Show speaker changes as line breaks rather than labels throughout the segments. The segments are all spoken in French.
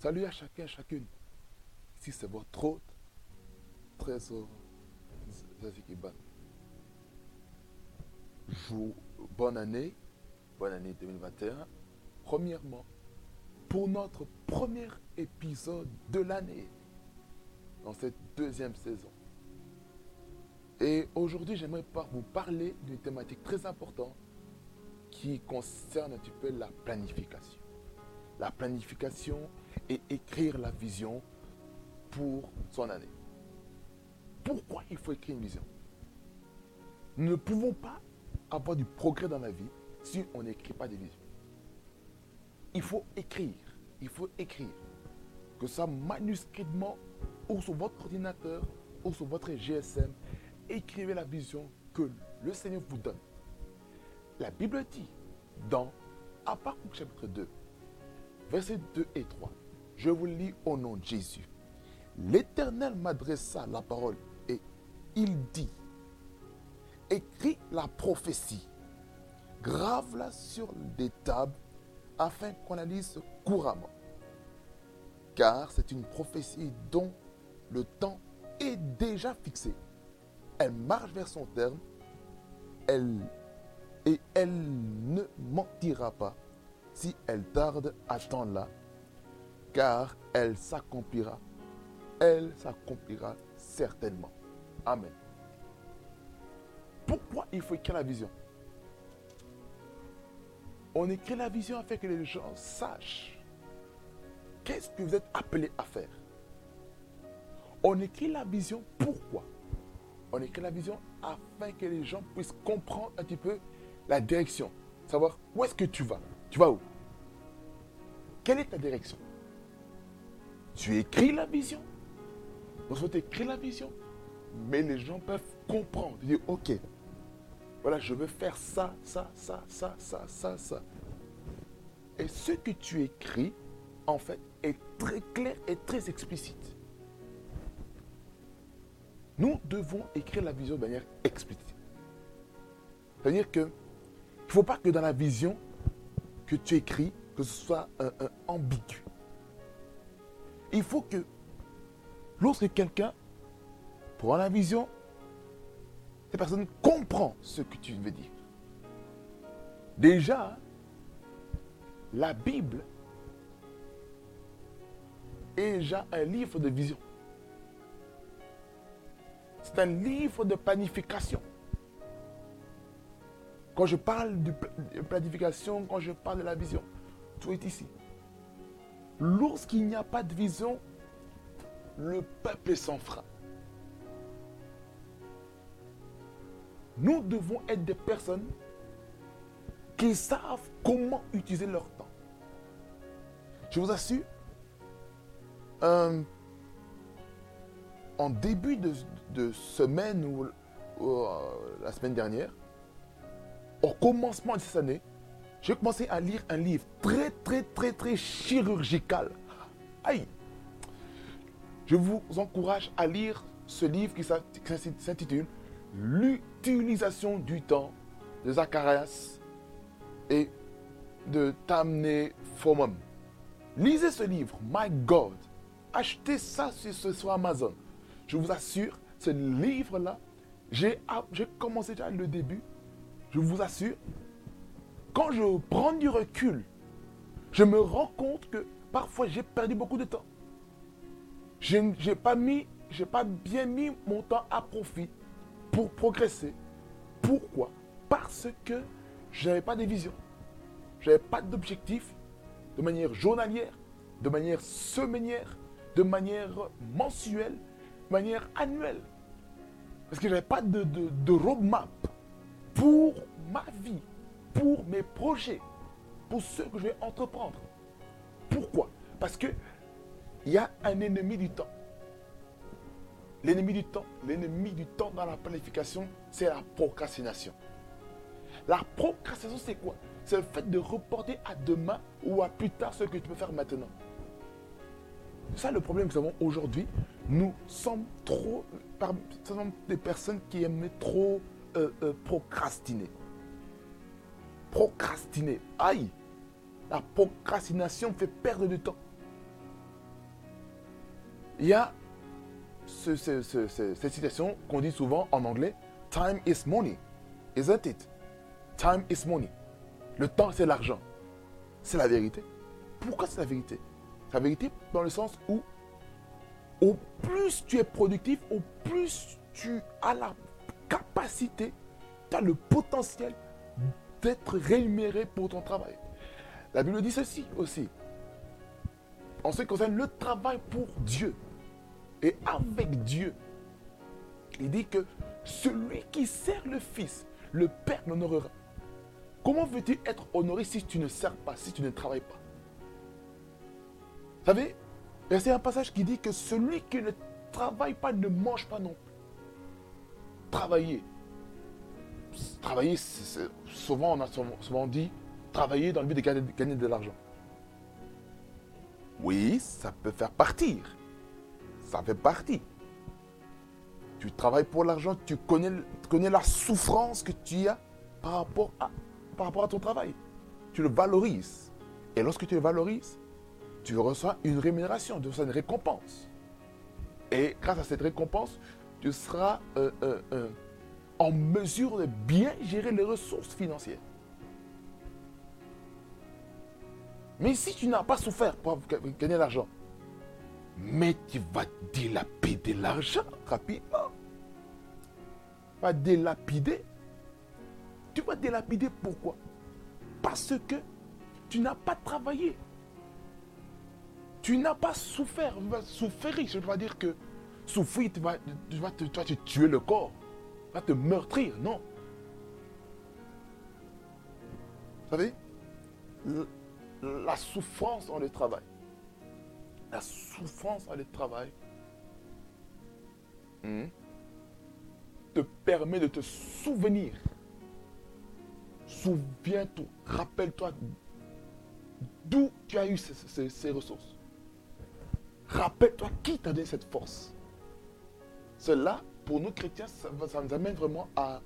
Salut à chacun, chacune. Si c'est votre hôte, trésor, bonne année, bonne année 2021. Premièrement, pour notre premier épisode de l'année, dans cette deuxième saison. Et aujourd'hui, j'aimerais vous parler d'une thématique très importante qui concerne un petit peu la planification. La planification et écrire la vision pour son année. Pourquoi il faut écrire une vision? Nous ne pouvons pas avoir du progrès dans la vie si on n'écrit pas des visions. Il faut écrire, il faut écrire. Que ça manuscritement ou sur votre ordinateur ou sur votre GSM, écrivez la vision que le Seigneur vous donne. La Bible dit dans Habakkuk chapitre 2, versets 2 et 3, je vous lis au nom de Jésus. L'Éternel m'adressa la parole et il dit, écris la prophétie, grave-la sur des tables afin qu'on la lise couramment. Car c'est une prophétie dont le temps est déjà fixé. Elle marche vers son terme et elle ne mentira pas si elle tarde là, car elle s'accomplira. Elle s'accomplira certainement. Amen. Pourquoi il faut écrire la vision? On écrit la vision afin que les gens sachent qu'est-ce que vous êtes appelé à faire. On écrit la vision pourquoi? On écrit la vision afin que les gens puissent comprendre un petit peu la direction. Savoir où est-ce que tu vas? Tu vas où? Quelle est ta direction? Tu écris la vision. On souhaite écrire la vision. Mais les gens peuvent comprendre. Dire, ok, voilà, je veux faire ça, ça, ça, ça, ça, ça, ça. Et ce que tu écris, en fait, est très clair et très explicite. Nous devons écrire la vision de manière explicite. C'est-à-dire que il ne faut pas que dans la vision que tu écris, que ce soit un, ambigu. Il faut que lorsque quelqu'un prend la vision, cette personne comprend ce que tu veux dire. Déjà, la Bible est déjà un livre de vision. C'est un livre de planification. Quand je parle de planification, quand je parle de la vision, tout est ici. Lorsqu'il n'y a pas de vision, le peuple sans frein. Nous devons être des personnes qui savent comment utiliser leur temps. Je vous assure, en début de, semaine ou, euh, la semaine dernière, au commencement de cette année, j'ai commencé à lire un livre très, très, très, très chirurgical. Aïe! Je vous encourage à lire ce livre qui s'intitule L'utilisation du temps de Zacharias et de Tamne Fomum. Lisez ce livre, My God. Achetez ça sur, sur Amazon. Je vous assure, ce livre-là, j'ai commencé déjà le début. Je vous assure, quand je prends du recul, je me rends compte que parfois j'ai perdu beaucoup de temps. Je n'ai pas mis, j'ai pas bien mis mon temps à profit pour progresser. Pourquoi? Parce que je n'avais pas de vision. Je n'avais pas d'objectif de manière journalière, de manière semainière, de manière mensuelle, de manière annuelle. Parce que je n'avais pas de, roadmap pour ma vie, pour mes projets, pour ce que je vais entreprendre. Pourquoi? Parce que il y a un ennemi du temps. L'ennemi du temps, l'ennemi du temps dans la planification, c'est la procrastination. La procrastination, c'est quoi? C'est le fait de reporter à demain ou à plus tard ce que tu peux faire maintenant. C'est ça le problème que nous avons aujourd'hui. Nous sommes trop, sommes des personnes qui aiment trop euh, euh, procrastiner. Procrastiner. Aïe La procrastination fait perdre du temps. il y a cette citation qu'on dit souvent en anglais, Time is money, isn't it? Time is money. Le temps, c'est l'argent. C'est la vérité. Pourquoi c'est la vérité? C'est la vérité dans le sens où au plus tu es productif, au plus tu as la capacité, tu as le potentiel d'être rémunéré pour ton travail. La Bible dit ceci aussi. En ce qui concerne le travail pour Dieu et avec Dieu, il dit que celui qui sert le Fils, le Père l'honorera. Comment veux-tu être honoré si tu ne sers pas, si tu ne travailles pas? Vous savez, c'est un passage qui dit que celui qui ne travaille pas ne mange pas non plus. Travailler. Travailler, souvent on a souvent dit travailler dans le but de gagner de l'argent. Oui, ça peut faire partir. Ça fait partie. Tu travailles pour l'argent, tu connais, la souffrance que tu as par rapport, à, par rapport à ton travail. Tu le valorises. Et lorsque tu le valorises, tu reçois une rémunération, tu reçois une récompense. Et grâce à cette récompense, tu seras euh, euh, euh, en mesure de bien gérer les ressources financières. Mais si tu n'as pas souffert pour gagner l'argent, mais tu vas dilapider l'argent rapidement. Tu vas dilapider. Tu vas dilapider pourquoi? Parce que tu n'as pas travaillé. Tu n'as pas souffert. Souffrir, je ne veux pas dire que souffrir, tu vas, te, te tuer le corps. Vas te meurtrir. Non. Vous savez la souffrance dans le travail. La souffrance dans le travail hmm, te permet de te souvenir. Souviens-toi, rappelle-toi d'où tu as eu ces, ressources. Rappelle-toi qui t'a donné cette force. Cela, pour nous chrétiens, ça nous amène vraiment à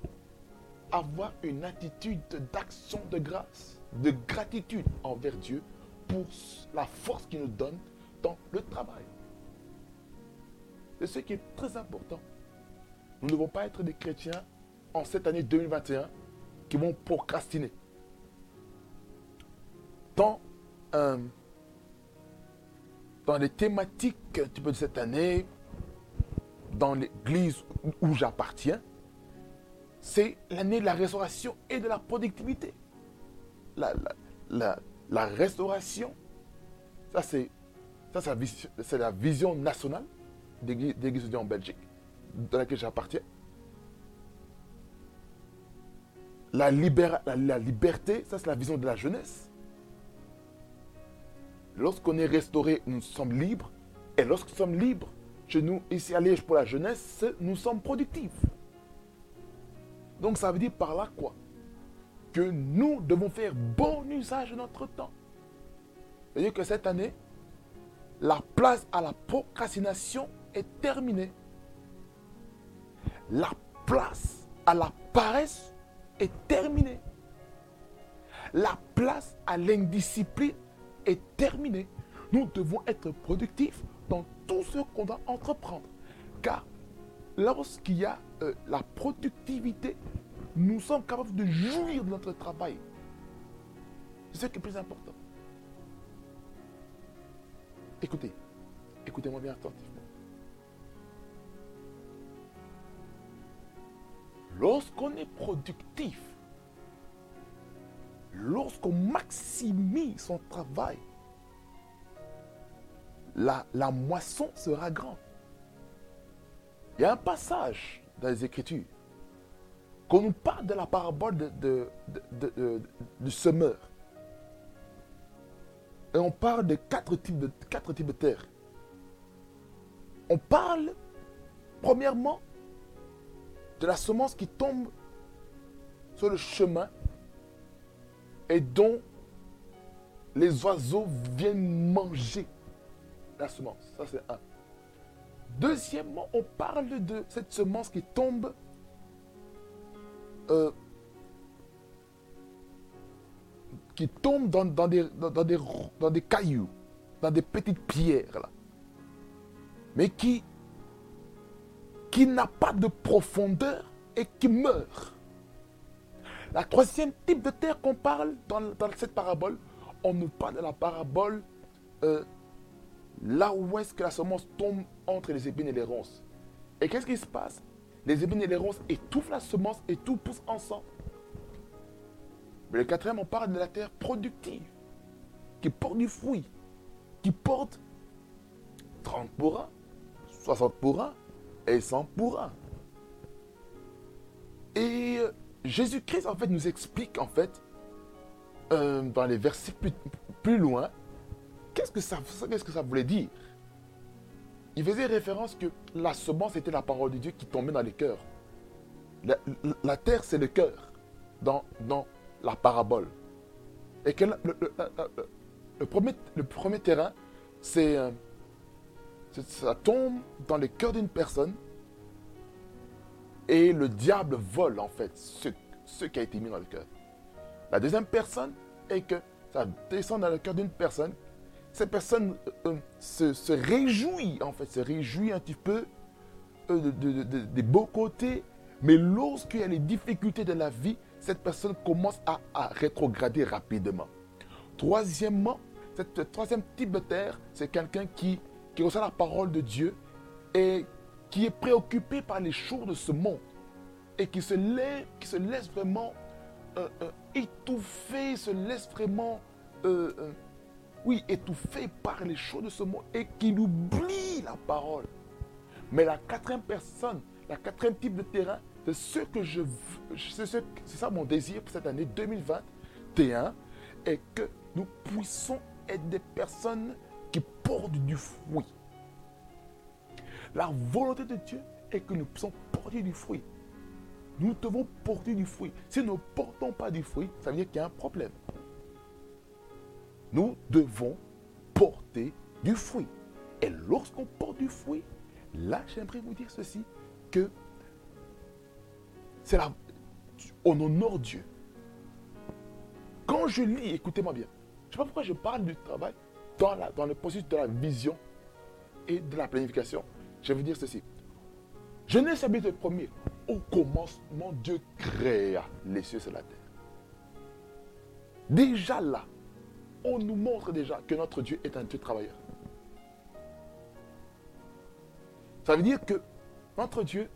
avoir une attitude d'action de grâce de gratitude envers Dieu pour la force qu'il nous donne dans le travail. C'est ce qui est très important. Nous ne devons pas être des chrétiens en cette année 2021 qui vont procrastiner. Dans, euh, dans les thématiques de cette année, dans l'église où j'appartiens, c'est l'année de la restauration et de la productivité la, restauration, ça c'est la, vision nationale de en Belgique, dans laquelle j'appartiens. La, la, liberté, ça c'est la vision de la jeunesse. Lorsqu'on est restauré, nous sommes libres. Et lorsque nous sommes libres, chez nous, ici à Liège pour la jeunesse, nous sommes productifs. Donc ça veut dire par là quoi? Que nous devons faire bon usage de notre temps. C'est-à-dire que cette année, la place à la procrastination est terminée. La place à la paresse est terminée. La place à l'indiscipline est terminée. Nous devons être productifs tout ce qu'on doit entreprendre. Car lorsqu'il y a euh, la productivité, nous sommes capables de jouir de notre travail. C'est ce qui est plus important. Écoutez, écoutez-moi bien attentivement. Lorsqu'on est productif, lorsqu'on maximise son travail, la, moisson sera grande. Il y a un passage dans les Écritures qu'on nous parle de la parabole de, du semeur. Et on parle de quatre types de, quatre types de terre. On parle, premièrement, de la semence qui tombe sur le chemin et dont les oiseaux viennent manger la semence. Ça, c'est un. Deuxièmement, on parle de cette semence qui tombe euh, qui tombent dans, dans, des, dans, des, dans des cailloux, dans des petites pierres. Là. mais qui, qui n'a pas de profondeur et qui meurt. La troisième type de terre qu'on parle dans, cette parabole, on nous parle de la parabole euh, là où est-ce que la semence tombe entre les épines et les ronces. Et qu'est-ce qui se passe? Les épines et les ronces étouffent la semence et tout pousse ensemble. Mais le quatrième, on parle de la terre productive, qui porte du fruit, qui porte 30 pour 1, 60 pour 1 et 100 pour 1. Et euh, Jésus-Christ, en fait, nous explique, en fait, euh, dans les versets plus, loin, qu'est-ce que, ça, qu'est-ce que ça voulait dire? Il faisait référence que la semence était la parole de Dieu qui tombait dans les cœurs. La, terre, c'est le cœur dans, dans la parabole. Et que le, premier, le premier terrain, c'est euh, ça tombe dans le cœur d'une personne et le diable vole en fait ce, ce qui a été mis dans le cœur. La deuxième personne est que ça descend dans le cœur d'une personne. Cette personne euh, euh, se, réjouit en fait, se réjouit un petit peu euh, des beaux côtés, mais lorsqu'il y a les difficultés de la vie, cette personne commence à, rétrograder rapidement. Troisièmement, cette troisième type de terre, c'est quelqu'un qui qui reçoit la parole de Dieu et qui est préoccupé par les choses de ce monde et qui se laisse, qui se laisse vraiment étouffer, se laisse vraiment, oui, étouffer par les choses de ce monde et qui oublie la parole. Mais la quatrième personne, la quatrième type de terrain, c'est ce que je c'est ça mon désir pour cette année 2021, et que nous puissions être des personnes qui portent du fruit. La volonté de Dieu est que nous puissions porter du fruit. Nous devons porter du fruit. Si nous ne portons pas du fruit, ça veut dire qu'il y a un problème. Nous devons porter du fruit. Et lorsqu'on porte du fruit, là, j'aimerais vous dire ceci, que c'est là, on honore Dieu. Quand je lis, écoutez-moi bien, je ne sais pas pourquoi je parle du travail, dans, le processus de la vision et de la planification, je vais vous dire ceci. Genèse chapitre premier. Au commencement, Dieu créa les cieux et la terre. Déjà là, on nous montre déjà que notre Dieu est un Dieu travailleur. Ça veut dire que notre Dieu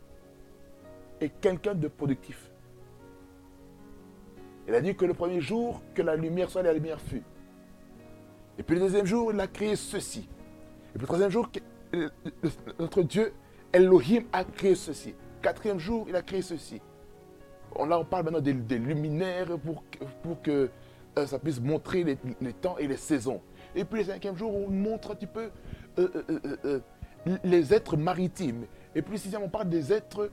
est quelqu'un de productif. Il a dit que le premier jour, que la lumière soit, la lumière fut. Et puis le deuxième jour, il a créé ceci. Et puis le troisième jour, notre Dieu, Elohim, a créé ceci. Quatrième jour, il a créé ceci. Là, on parle maintenant des, luminaires pour, pour que euh, ça puisse montrer les, temps et les saisons. Et puis le cinquième jour, on montre un petit peu euh, euh, les êtres maritimes. Et puis sixième, on parle des êtres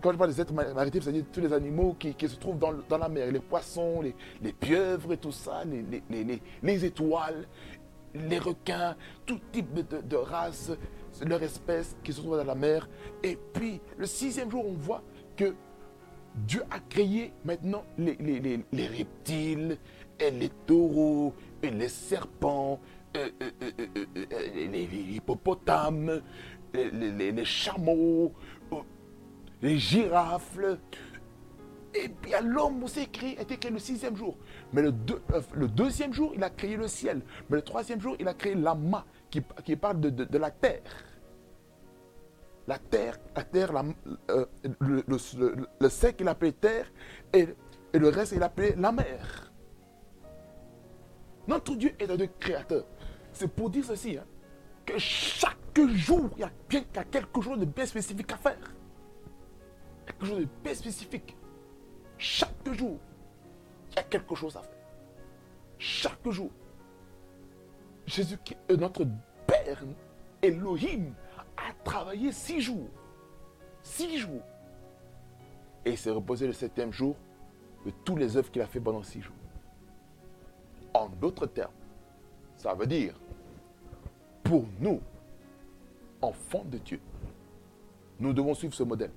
quand je parle des êtres maritimes, c'est-à-dire tous les animaux qui, se trouvent dans, la mer, les poissons, les, pieuvres et tout ça, les, étoiles, les requins, tout type de, de races, leur espèce qui se trouvent dans la mer. Et puis, le sixième jour, on voit que Dieu a créé maintenant les, reptiles, et les taureaux, et les serpents, les, hippopotames, les, chameaux, les girafes. Et bien l'homme aussi créé, été créé le sixième jour. Mais le, euh, deuxième jour, il a créé le ciel. Mais le troisième jour, il a créé l'ama qui parle de, la terre. La terre, la terre, euh, le, sec, il appelé terre, et, le reste, il appelé la mer. Notre Dieu est un Dieu créateur. C'est pour dire ceci, hein, que chaque jour, il y, a bien, il y a quelque chose de bien spécifique à faire quelque chose de bien spécifique. Chaque jour, il y a quelque chose à faire. Chaque jour. Jésus, est notre Père, Elohim, a travaillé six jours. Six jours. Et il s'est reposé le septième jour de tous les œuvres qu'il a fait pendant six jours. En d'autres termes, ça veut dire, pour nous, enfants de Dieu, nous devons suivre ce modèle.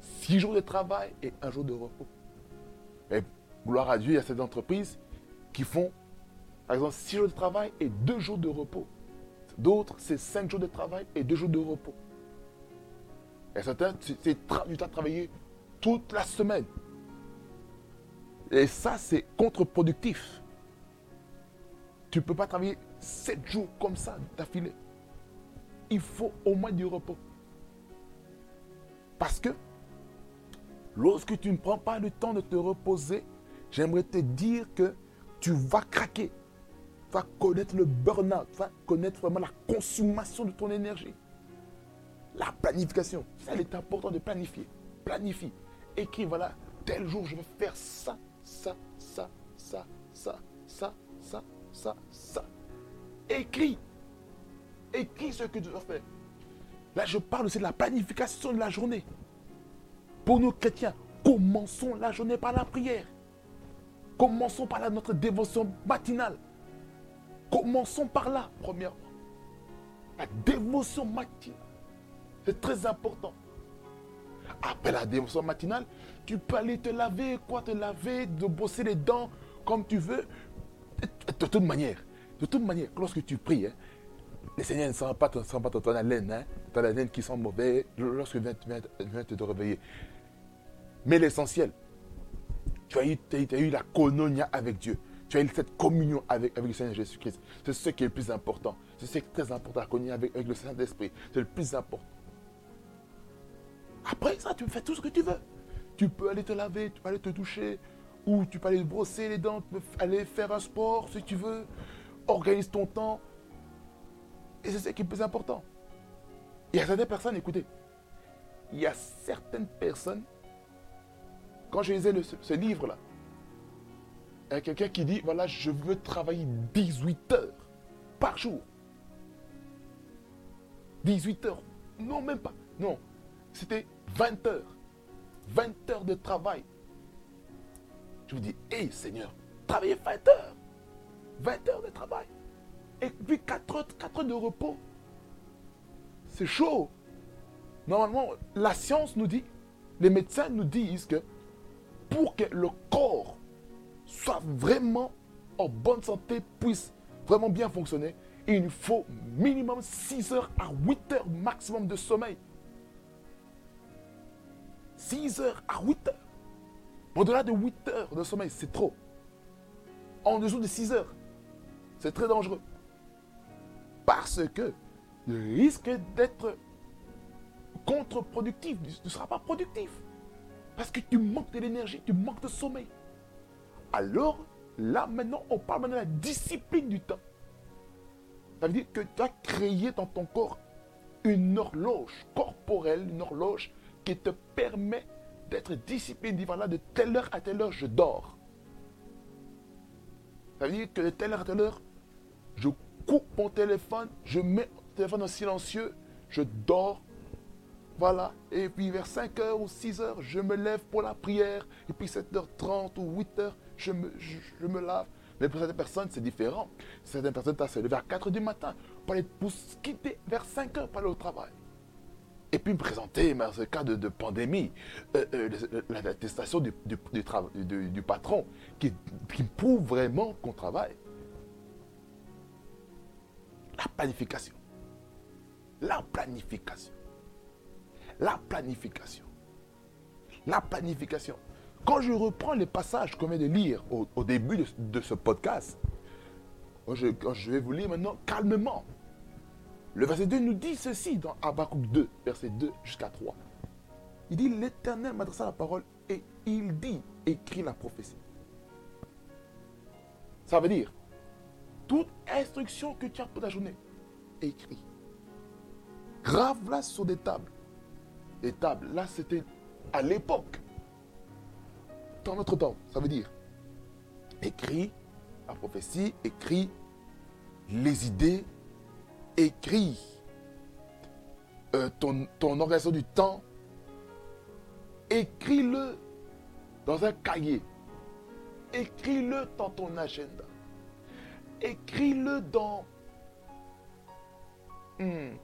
Six jours de travail et un jour de repos. Et gloire à Dieu, il y a ces entreprises qui font, par exemple, six jours de travail et deux jours de repos. D'autres, c'est cinq jours de travail et deux jours de repos. Et certains, c'est tu as travaillé toute la semaine. Et ça, c'est contre-productif. Tu ne peux pas travailler sept jours comme ça d'affilée. Il faut au moins du repos. Parce que lorsque tu ne prends pas le temps de te reposer, j'aimerais te dire que tu vas craquer. Tu vas connaître le burn-out. Tu connaître vraiment la consommation de ton énergie. La planification. Ça, il est important de planifier. Planifie. Écris, voilà, tel jour, je vais faire ça, ça, ça, ça, ça, ça, ça, ça, ça. Écris. Écris ce que tu dois faire. Là, je parle aussi de la planification de la journée. Pour nous chrétiens, commençons la journée par la prière. Commençons par notre dévotion matinale. Commençons par là, premièrement. La dévotion matinale. C'est très important. Après la dévotion matinale, tu peux aller te laver, quoi, te laver, de bosser les dents comme tu veux. De toute manière, de toute manière, lorsque tu pries, hein, le Seigneur ne sent pas, ton, sent pas ton, haleine, hein, ton haleine qui sent mauvais lorsque tu viens, te réveiller. Mais l'essentiel, tu as, eu, as la kononia avec Dieu. Tu as cette communion avec, avec le Seigneur Jésus-Christ. C'est ce qui est le plus important. C'est ce qui est très important, la communion avec, avec le Saint-Esprit. C'est le plus important. Après ça, tu fais tout ce que tu veux. Tu peux aller te laver, tu peux aller te toucher, ou tu peux aller brosser les dents, tu peux aller faire un sport si tu veux. Organise ton temps. Et c'est ce qui est le plus important. Il y a certaines personnes, écoutez, il y a certaines personnes, quand je lisais ce, livre-là, il quelqu'un qui dit, voilà, je veux travailler 18 heures par jour. 18 heures. Non, même pas. Non. C'était 20 heures. 20 heures de travail. Je vous dis, hé Seigneur, travaillez 20 heures. 20 heures de travail. Et puis 4 heures, 4 heures de repos. C'est chaud. Normalement, la science nous dit, les médecins nous disent que pour que le corps soit vraiment en bonne santé, puisse vraiment bien fonctionner, il faut minimum 6 heures à 8 heures maximum de sommeil. 6 heures à 8 heures. Au-delà de 8 heures de sommeil, c'est trop. En dessous de 6 heures, c'est très dangereux. Parce que le risque d'être contre-productif. Ne seras pas productif. Parce que tu manques de l'énergie, tu manques de sommeil. Alors, là maintenant, on parle maintenant de la discipline du temps. Ça veut dire que tu as créé dans ton corps une horloge corporelle, une horloge qui te permet d'être discipliné. Voilà, de telle heure à telle heure, je dors. Ça veut dire que de telle heure à telle heure, je coupe mon téléphone, je mets mon téléphone en silencieux, je dors. Voilà. Et puis vers 5 heures ou 6 heures, je me lève pour la prière. Et puis 7h30 ou 8h, je me, lave. Mais pour certaines personnes, c'est différent. Certaines personnes, as se lever à 4 h du matin pour aller pour quitter vers 5 heures pour aller au travail et puis me présenter, dans ce cas de, pandémie, euh, euh, l'attestation du, du, patron qui, qui prouve vraiment qu'on travaille. La planification. La planification. La planification. La planification. Quand je reprends les passages qu'on vient de lire au, début de, ce podcast, je, je vais vous lire maintenant calmement. Le verset 2 nous dit ceci dans Habakkuk 2, verset 2 jusqu'à 3. Il dit, l'Éternel m'adressa la parole et il dit, écrit la prophétie. Ça veut dire, toute instruction que tu as pour ta journée, écrit. Grave-la sur des tables. Des tables, là c'était à l'époque. Dans notre temps, ça veut dire, écrit la prophétie, écrit les idées écris euh, ton, ton organisation du temps, écris-le dans un cahier. Écris-le dans ton agenda. Écris-le dans... Hmm,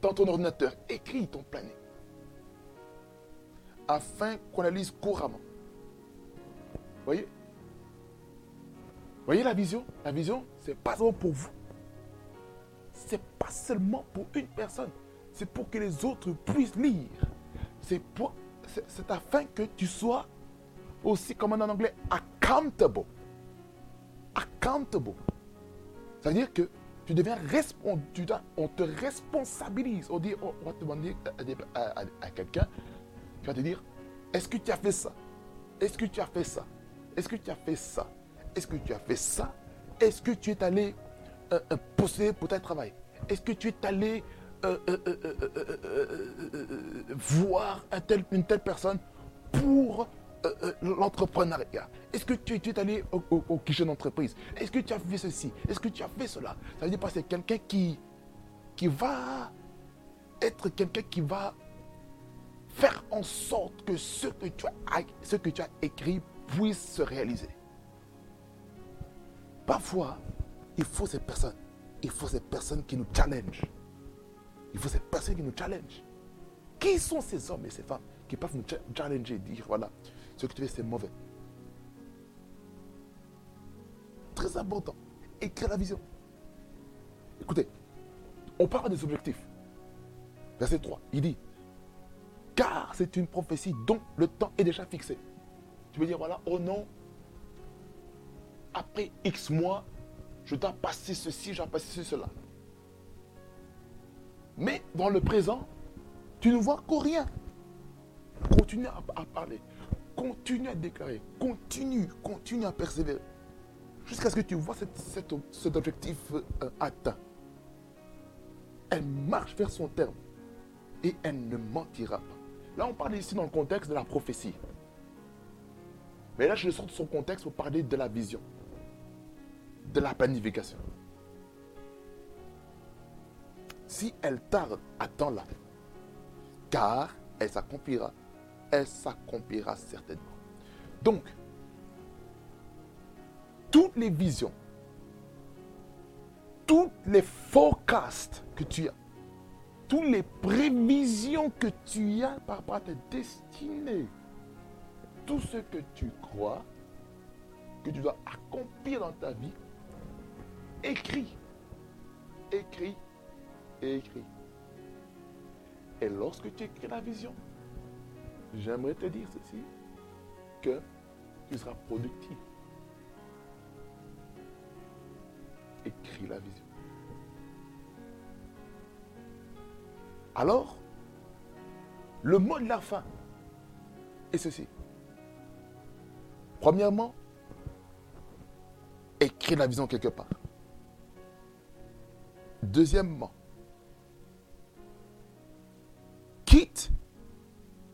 ton ordinateur. Écris ton planning. Afin qu'on la lise couramment. Voyez? Voyez la vision? La vision, c'est pas seulement pour vous. C'est pas seulement pour une personne. C'est pour que les autres puissent lire. C'est pour c'est afin que tu sois aussi, comme en anglais, accountable. Accountable. C'est-à-dire que tu deviens responsable, on te responsabilise. On, dit, on va demander à, quelqu'un, tu vas te dire, est-ce que tu as fait ça Est-ce que tu as fait ça Est-ce que tu as fait ça Est-ce que tu as fait ça Est-ce que tu es allé euh, euh pour ton travail Est-ce que tu es allé euh, euh, voir une telle personne pour l'entrepreneuriat Est-ce que tu, es allé au, au, d'entreprise Est-ce que tu as fait ceci Est-ce que tu as fait cela Ça veut dire que c'est quelqu'un qui, qui va être quelqu'un qui va faire en sorte que ce que tu as, écrit puisse se réaliser. Parfois, il faut ces personnes. Il faut ces personnes qui nous challengent. Il faut ces personnes qui nous challenge. Qui sont ces hommes et ces femmes qui peuvent nous challenger et dire, voilà, ce que tu fais, c'est mauvais? Très important. Écrire la vision. Écoutez, on parle des objectifs. Verset 3, il dit, car c'est une prophétie dont le temps est déjà fixé. Tu veux dire, voilà, oh non, après X mois, je dois passer ceci, je dois passer cela. Mais dans le présent, tu ne vois qu'au rien. Continue à, parler. Continue à déclarer. Continue, continue à persévérer. Jusqu'à ce que tu vois cet objectif euh, atteint. Elle marche vers son terme. Et elle ne mentira pas. Là, on parle ici dans le contexte de la prophétie. Mais là, je sors de son contexte pour parler de la vision. De la planification. Si elle tarde, attends-la. Car elle s'accomplira. Elle s'accomplira certainement. Donc, toutes les visions, toutes les forecasts que tu as, toutes les prévisions que tu as par rapport à ta destinée, tout ce que tu crois que tu dois accomplir dans ta vie, écris. Écris écrit. Et lorsque tu écris la vision, j'aimerais te dire ceci, que tu seras productif. Écris la vision. Alors, le mot de la fin est ceci. Premièrement, écris la vision quelque part. Deuxièmement, quitte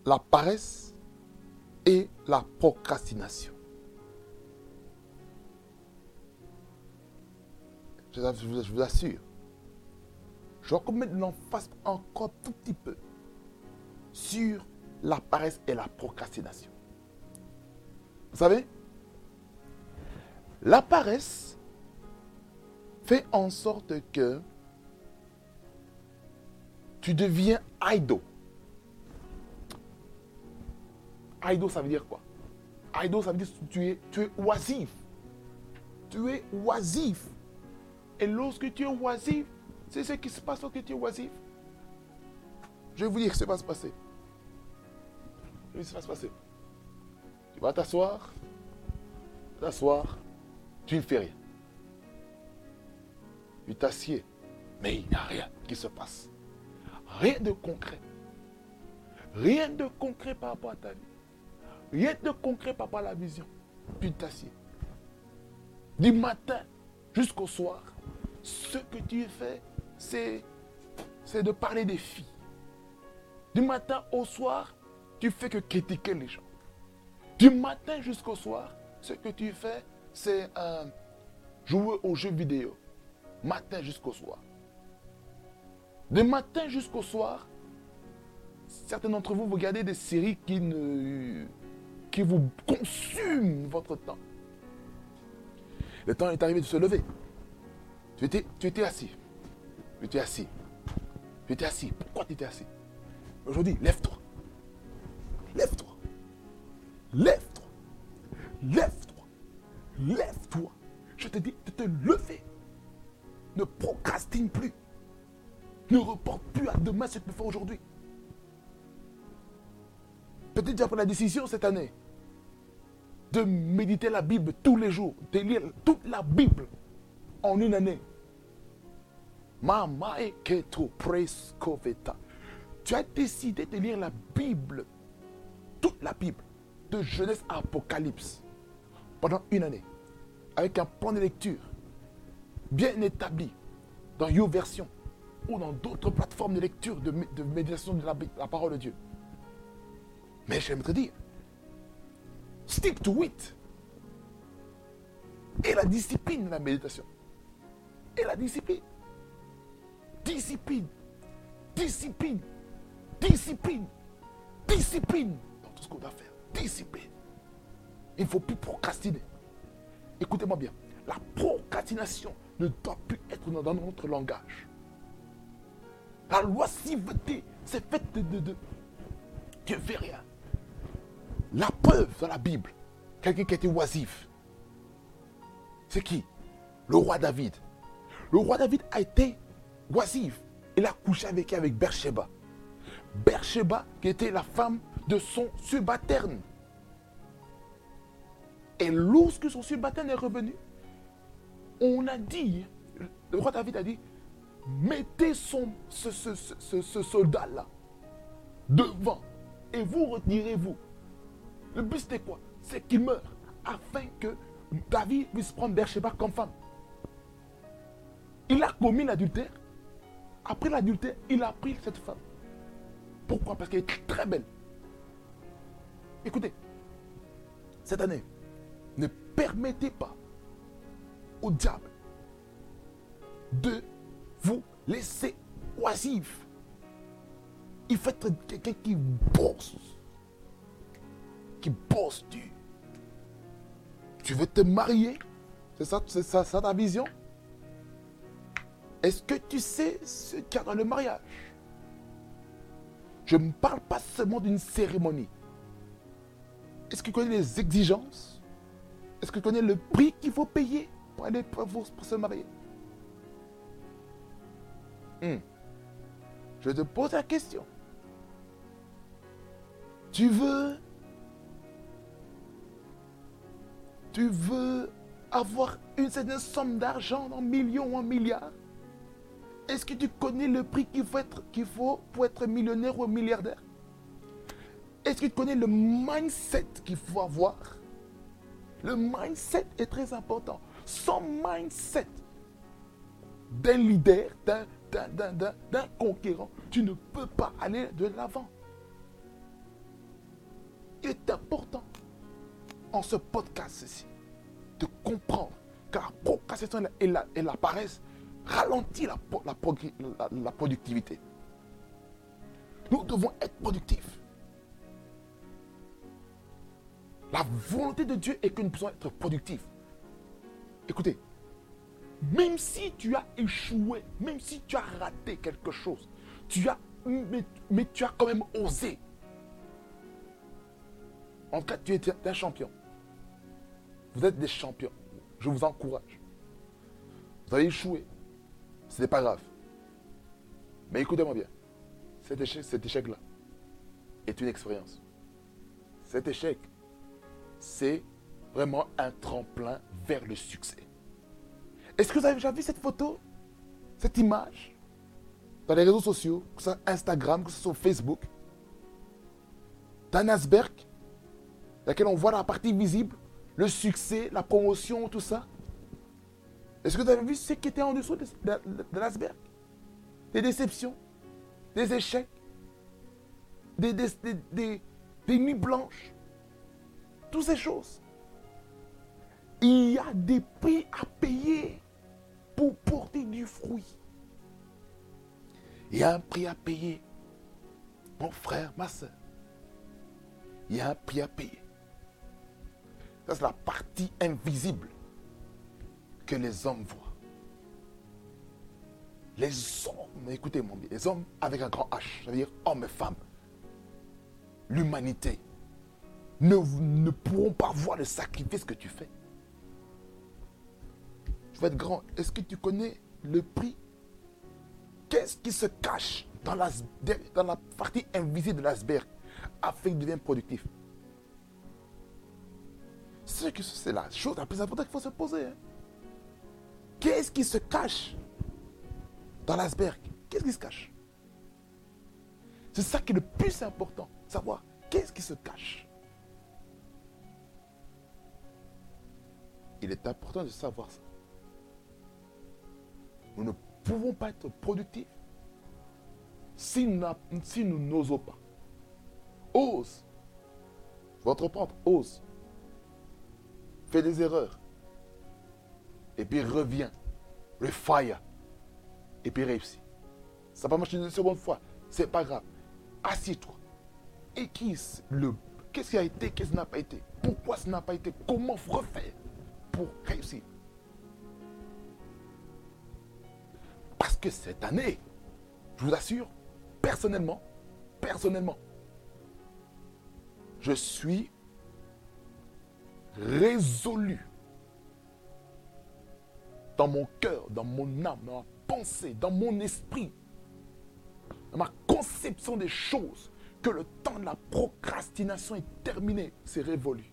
la paresse et la procrastination. Je vous assure. Je vais mettre l'emphase encore tout petit peu sur la paresse et la procrastination. Vous savez, la paresse fait en sorte que tu deviens idle. Idle, ça veut dire quoi? Idle, ça veut dire que tu es, tu es oisif. Tu es oisif. Et lorsque tu es oisif, c'est ce qui se passe lorsque tu oisif. Je vais vous dire ce qui va se passer. Ce qui va se passer. Tu vas t'asseoir, t'asseoir, tu ne fais rien. Tu t'assieds, mais il n'y a rien qui se passe. Rien de concret. Rien de concret par rapport à ta vie. Rien de concret par rapport à la vision. Tu t'assieds. Du matin jusqu'au soir, ce que tu fais, c'est, de parler des filles. Du matin au soir, tu fais que critiquer les gens. Du matin jusqu'au soir, ce que tu fais, c'est euh, jouer aux jeux vidéo. Matin jusqu'au soir. Du matin jusqu'au soir, certains d'entre vous, vous regardez des séries qui ne qui vous consume votre temps. Le temps est arrivé de se lever. Tu étais assis. Tu étais assis. Tu étais assis. Pourquoi tu étais assis? Aujourd'hui, lève-toi. Lève-toi. Lève-toi. Lève-toi. Lève-toi. Je te lever. Ne procrastine plus. Ne reporte plus à demain ce que tu fais aujourd'hui. Peut-être déjà pris la décision cette année de méditer la Bible tous les jours, de lire toute la Bible en une année. Tu as décidé de lire la Bible, toute la Bible, de Genèse à Apocalypse, pendant une année, avec un plan de lecture bien établi dans YouVersion ou dans d'autres plateformes de lecture, de, méditation de la, la parole de Dieu. Mais j'aimerais te dire, stick to it. Et la discipline, la méditation. Et la discipline. Discipline. Discipline. Discipline. Discipline. Dans tout ce qu'on doit faire. Discipline. Il ne faut plus procrastiner. Écoutez-moi bien. La procrastination ne doit plus être dans notre langage. La loi civeté, c'est fait de, de, de. Tu ne fais rien. La preuve dans la Bible, quelqu'un qui était oisif, c'est qui? Le roi David. Le roi David a été Il a couché avec avec Bersheba. Bersheba qui était la femme de son subalterne. Et lorsque son subalterne est revenu, on a dit, le roi David a dit, mettez son, ce, ce soldat-là devant et vous retirez-vous. Le but c'était quoi? C'est qu'il meure afin que David puisse prendre Bersheba comme femme. Il a commis l'adultère. Après l'adultère, il a pris cette femme. Pourquoi? Parce qu'elle est très belle. Écoutez, cette année, ne permettez pas au diable de vous laisser oisif. Il faut être quelqu'un qui bosse qui bosse tu. Tu veux te marier? C'est ça, ça, ça ta vision? Est-ce que tu sais ce qu'il y a dans le mariage? Je ne parle pas seulement d'une cérémonie. Est-ce que tu connais les exigences? Est-ce que tu connais le prix qu'il faut payer pour aller pour, se marier? Hmm. Je te pose la question. Tu veux Tu veux avoir une certaine somme d'argent en millions ou en milliards? Est-ce que tu connais le prix qu'il faut, qu'il faut pour être millionnaire ou milliardaire? Est-ce que tu connais le mindset qu'il faut avoir? Le mindset est très important. Sans mindset d'un leader, d'un, d'un conquérant, tu ne peux pas aller de l'avant. Il est important en ce podcast ceci, de comprendre que la procrastination et la, ralentit la, la, productivité. Nous devons être productifs. La volonté de Dieu est que nous puissions être productifs. Écoutez, même si tu as échoué, même si tu as raté quelque chose, tu as, mais, mais tu as quand même osé. En tout cas, tu es un champion. Vous êtes des champions. Je vous encourage. Vous avez échoué. Ce n'est pas grave. Mais écoutez-moi bien. Cet échec, cet échec-là est une expérience. Cet échec, c'est vraiment un tremplin vers le succès. Est-ce que vous avez déjà vu cette photo, cette image, dans les réseaux sociaux, que ce soit Instagram, que ce soit Facebook, d'un iceberg, dans lequel on voit la partie visible le succès, la promotion, tout ça. Est-ce que vous avez vu ce qui était en dessous de, l'iceberg? Des déceptions, des échecs, des, des, nuits blanches, toutes ces choses. Il y a des prix à payer pour porter du fruit. Il y a un prix à payer. Mon frère, ma soeur. Il y a un prix à payer. Ça, c'est la partie invisible que les hommes voient. Les hommes, écoutez mon bien, les hommes avec un grand H, c'est-à-dire hommes et femmes, l'humanité, ne, ne pourront pas voir le sacrifice que tu fais. je vais être grand. Est-ce que tu connais le prix? Qu'est-ce qui se cache dans la, dans la partie invisible de l'iceberg? Afin qu'il devienne productif C'est la chose la plus importante qu'il faut se poser. Hein. Qu'est-ce qui se cache dans l'iceberg? Qu'est-ce qui se cache? C'est ça qui est le plus important. Savoir qu'est-ce qui se cache. Il est important de savoir ça. Nous ne pouvons pas être productifs si nous n'osons pas. Ose. Votre entreprendre, ose. Fais des erreurs. Et puis reviens. Refire. Et puis réussis. Ça va marcher une seconde fois. C'est pas grave. Assieds-toi. Équise le. Qu'est-ce qui a été, qu'est-ce qui n'a pas été? Pourquoi ce n'a pas été? Comment refaire pour réussir? Parce que cette année, je vous assure, personnellement, personnellement, je suis résolu dans mon cœur, dans mon âme, dans ma pensée, dans mon esprit, dans ma conception des choses, que le temps de la procrastination est terminé, c'est révolu.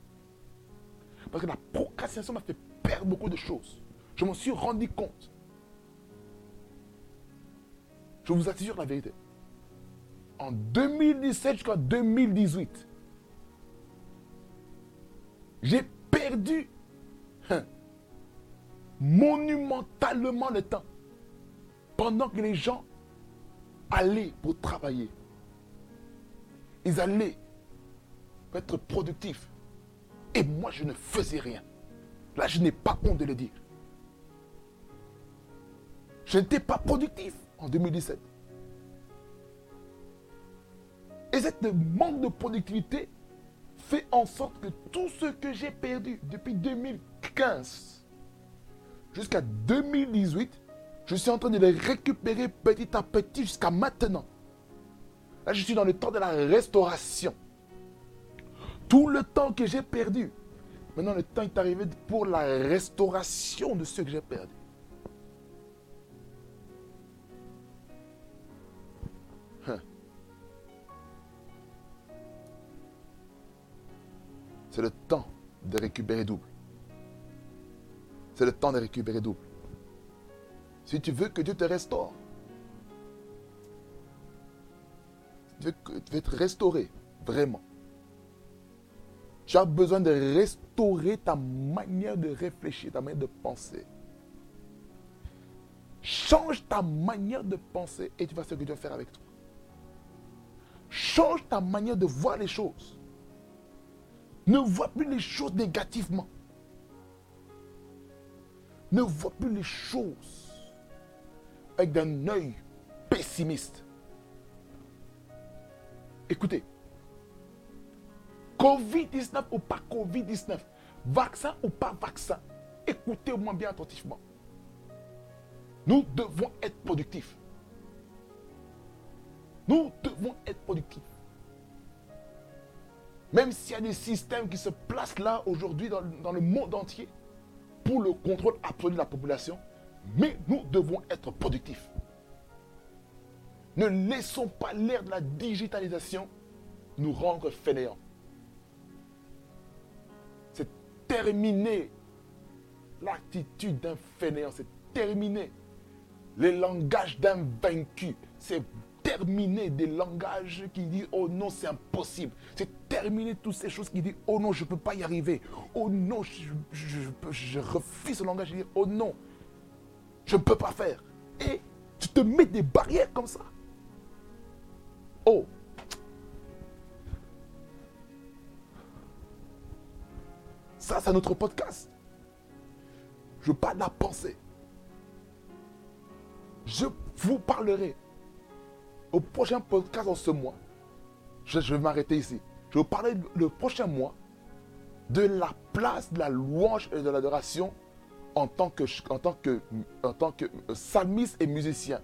Parce que la procrastination m'a fait perdre beaucoup de choses. Je m'en suis rendu compte. Je vous assure la vérité. En 2017 jusqu'en 2018, j'ai perdu hein, monumentalement le temps pendant que les gens allaient pour travailler. Ils allaient être productifs. Et moi, je ne faisais rien. Là, je n'ai pas honte de le dire. Je n'étais pas productif en 2017. Et cette manque de productivité fait en sorte que tout ce que j'ai perdu depuis 2015 jusqu'à 2018, je suis en train de les récupérer petit à petit jusqu'à maintenant. Là, je suis dans le temps de la restauration. Tout le temps que j'ai perdu, maintenant le temps est arrivé pour la restauration de ce que j'ai perdu. C'est le temps de récupérer double. C'est le temps de récupérer double. Si tu veux que Dieu te restaure, tu veux, tu veux être restauré, vraiment. Tu as besoin de restaurer ta manière de réfléchir, ta manière de penser. Change ta manière de penser et tu vas ce que Dieu va faire avec toi. Change ta manière de voir les choses. Ne vois plus les choses négativement. Ne vois plus les choses avec un œil pessimiste. Écoutez, Covid-19 ou pas Covid-19, vaccin ou pas vaccin, écoutez-moi bien attentivement. Nous devons être productifs. Nous devons être productifs. Même s'il y a des systèmes qui se placent là aujourd'hui dans, le monde entier pour le contrôle absolu de la population, mais nous devons être productifs. Ne laissons pas l'ère de la digitalisation nous rendre fainéants. C'est terminé l'attitude d'un fainéant, c'est terminé les langages d'un vaincu, c'est terminé des langages qui disent oh non c'est impossible. C'est terminé toutes ces choses qui disent oh non je ne peux pas y arriver. Oh non je, je, refuse ce langage. Oh non je ne peux pas faire. Et tu te mets des barrières comme ça. Oh. Ça c'est notre podcast. Je parle de la pensée. Je vous parlerai au prochain podcast en ce mois, je, vais m'arrêter ici. Je vais vous parler le prochain mois de la place de la louange et de l'adoration en tant que, en tant que, en tant que psalmiste et musicien.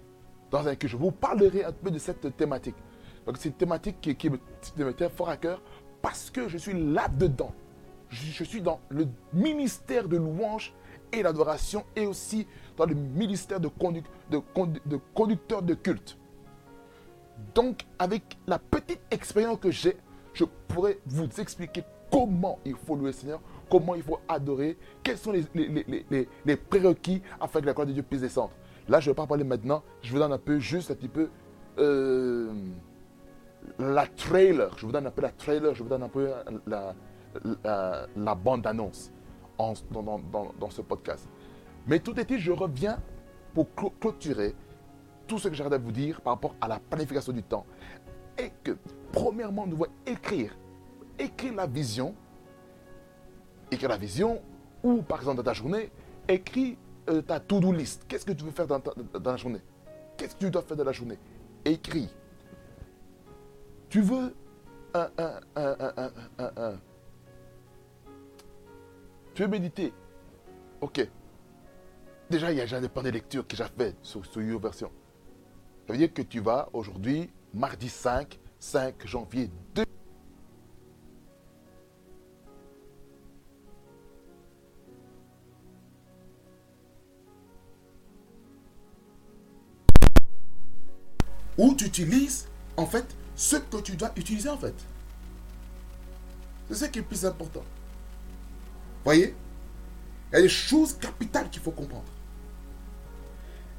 Dans un que je vous parlerai un peu de cette thématique. Donc c'est une thématique qui, me, tient fort à cœur parce que je suis là-dedans. Je, suis dans le ministère de louange et l'adoration et aussi dans le ministère de, de conducteur de culte. Donc, avec la petite expérience que j'ai, je pourrais vous expliquer comment il faut louer le Seigneur, comment il faut adorer, quels sont les, les, prérequis afin que la gloire de Dieu puisse descendre. Là, je ne vais pas parler maintenant, je vous donne un peu, juste un petit peu, euh, la trailer. Je vous donne un peu la trailer, je vous donne un peu la, la, bande-annonce dans, dans, ce podcast. Mais tout est dit, je reviens pour clôturer tout ce que j'arrête de vous dire par rapport à la planification du temps. Et que, premièrement, nous devons écrire. Écrire la vision. Écrire la vision, ou par exemple dans ta journée, écris euh, ta to-do list. Qu'est-ce que tu veux faire dans, la journée? Qu'est-ce que tu dois faire dans la journée? Écris. Tu veux un, Tu veux méditer? Ok. Déjà, il y a déjà des de lecture que j'ai fait sur, sur YouVersion. Ça veut dire que tu vas aujourd'hui, mardi 5, 5 janvier 2. Où tu utilises en fait ce que tu dois utiliser en fait. C'est ce qui est le plus important. Voyez? Il y a des choses capitales qu'il faut comprendre.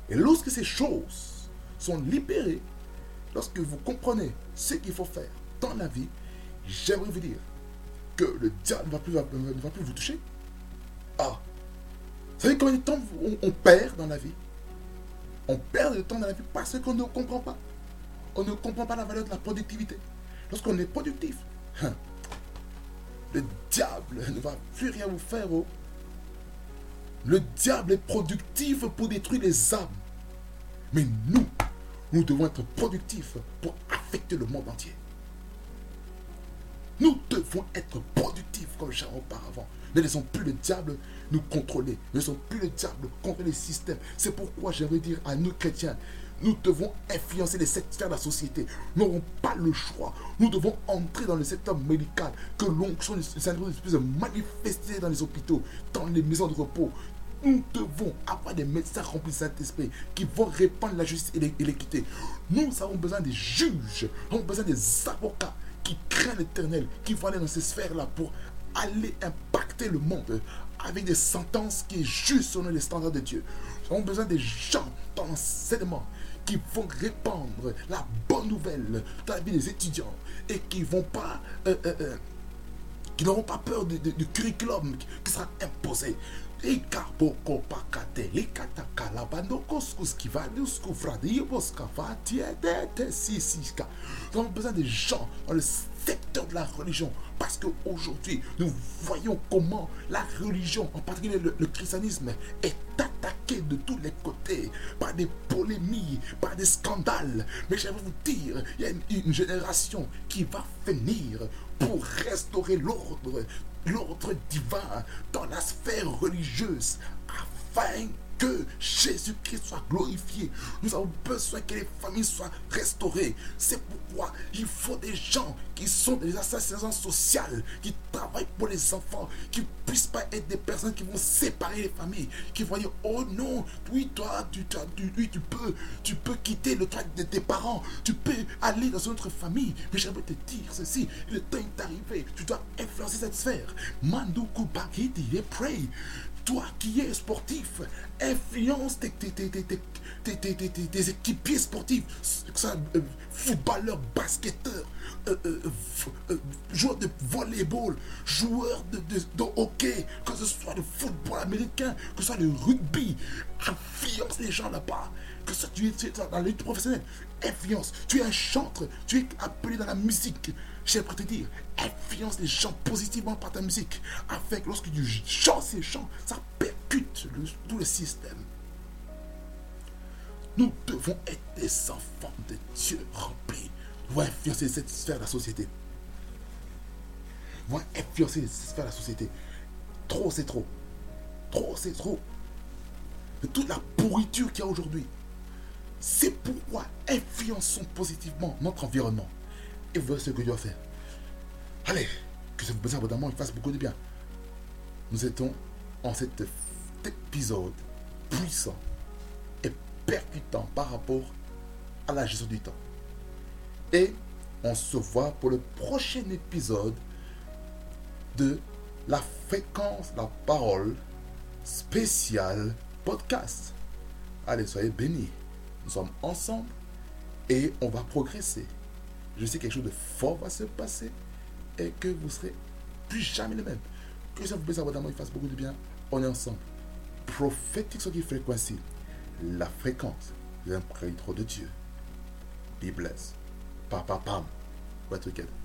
Et lorsque ces choses sont libérés lorsque vous comprenez ce qu'il faut faire dans la vie. J'aimerais vous dire que le diable ne va plus, vous toucher. Ah, vous savez combien de temps on, perd dans la vie? On perd le temps dans la vie parce qu'on ne comprend pas. On ne comprend pas la valeur de la productivité. Lorsqu'on est productif, hein, le diable ne va plus rien vous faire. Oh. Le diable est productif pour détruire les âmes. Mais nous, nous devons être productifs pour affecter le monde entier. Nous devons être productifs comme jamais auparavant. Ne laissons plus le diable nous contrôler. Ne laissons plus le diable contrôler les systèmes. C'est pourquoi j'aimerais dire à nous chrétiens, nous devons influencer les secteurs de la société. Nous n'aurons pas le choix. Nous devons entrer dans le secteur médical, que l'onction du Saint-Esprit puisse manifester dans les hôpitaux, dans les maisons de repos, nous devons avoir des médecins remplis de Saint-Esprit qui vont répandre la justice et l'équité. Nous avons besoin des juges, nous avons besoin des avocats qui craignent l'éternel, qui vont aller dans ces sphères-là pour aller impacter le monde avec des sentences qui justes selon les standards de Dieu. Nous avons besoin des gens dans l'enseignement qui vont répandre la bonne nouvelle dans la vie des étudiants et qui vont pas euh, euh, euh, qui n'auront pas peur du curriculum qui sera imposé. Nous avons besoin des gens dans le secteur de la religion. Parce qu'aujourd'hui, nous voyons comment la religion, en particulier le, christianisme, est attaqué de tous les côtés par des polémiques, par des scandales. Mais j'aimerais vous dire, il y a une génération qui va venir pour restaurer l'ordre l'ordre divin dans la sphère religieuse afin que Jésus-Christ soit glorifié. Nous avons besoin que les familles soient restaurées. C'est pourquoi il faut des gens qui sont des associations sociales, qui travaillent pour les enfants, qui ne puissent pas être des personnes qui vont séparer les familles, qui vont dire, oh non, oui, toi, tu, tu, tu peux, quitter le trac de tes parents, tu peux aller dans une autre famille. Mais j'aimerais te dire ceci, le temps est arrivé, tu dois influencer cette sphère. Mandoukou Bagiti, pray toi qui es sportif, influence tes, tes, équipiers sportifs, euh, footballeurs, basketteurs, euh, euh, joueurs de volleyball, joueurs de, hockey, que ce soit le football américain, que ce soit le rugby, influence les gens là-bas, que ce soit tu es dans l'étude professionnelle, influence, tu es un chanteur, tu es appelé dans la musique, J'aimerais te dire, influence les gens positivement par ta musique, que lorsque tu chantes ces chants, ça percute tout le système. Nous devons être des enfants de Dieu remplis. Nous devons influencer cette sphère de la société. Nous devons influencer cette sphère de la société. Trop, c'est trop. Trop, c'est trop. De toute la pourriture qu'il y a aujourd'hui. C'est pourquoi influençons positivement notre environnement. Et voilà ce que Dieu va faire. Allez, que ce vous abondamment il fasse beaucoup de bien. Nous étions en cette épisode puissant et percutant par rapport à la gestion du temps. Et on se voit pour le prochain épisode de la fréquence, la parole spéciale podcast. Allez, soyez bénis. Nous sommes ensemble et on va progresser. Je sais que quelque chose de fort va se passer et que vous serez plus jamais le même. Que ça vous plaise abondamment, il fasse beaucoup de bien. On est ensemble. Prophétique sur qui fréquence, la fréquence, l'imprègre de Dieu. Be blessed. Pam, pam, pam. Together.